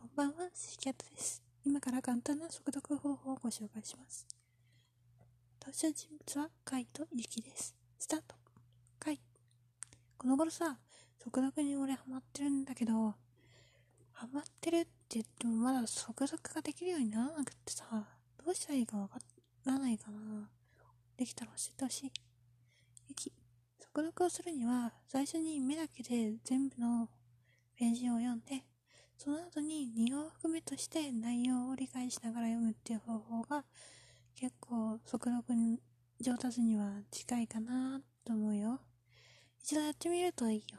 こんばんは、シーキャットです。今から簡単な速読方法をご紹介します。登場人物はカイとユキです。スタート。カイ。この頃さ、速読に俺ハマってるんだけど、ハマってるって言ってもまだ速読ができるようにならなくてさ、どうしたらいいかわからないかな。できたら教えてほしい。ユキ。速読をするには、最初に目だけで全部のページを読んで、その後に2往復目として内容を理解しながら読むっていう方法が結構速読に上達には近いかなと思うよ。一度やってみるといいよ。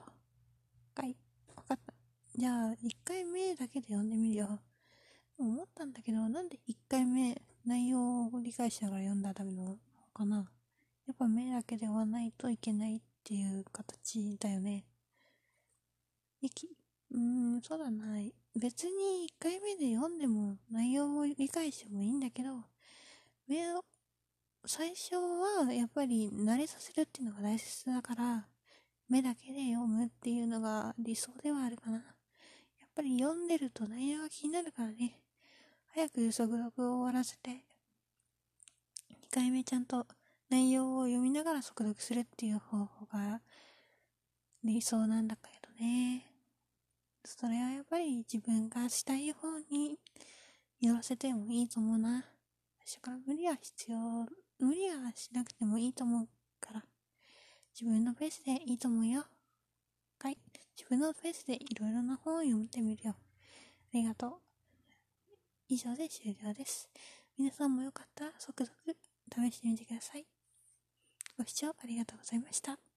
はい。わかった。じゃあ、1回目だけで読んでみるよ。思ったんだけど、なんで1回目内容を理解しながら読んだらダメなの？かなやっぱ目だけで追わないといけないっていう形だよね。息。うん、そうだな。別に1回目で読んでも内容を理解してもいいんだけど、目を、最初はやっぱり慣れさせるっていうのが大切だから、目だけで読むっていうのが理想ではあるかな。やっぱり読んでると内容が気になるからね。早く速読を終わらせて、2回目ちゃんと内容を読みながら速読するっていう方法が理想なんだけどね。それはやっぱり自分がしたい方に寄らせてもいいと思うな。最初から無理は必要、無理はしなくてもいいと思うから、自分のペースでいいと思うよ。はい。自分のペースでいろいろな本を読んでみるよ。ありがとう。以上で終了です。皆さんもよかったら速読試してみてください。ご視聴ありがとうございました。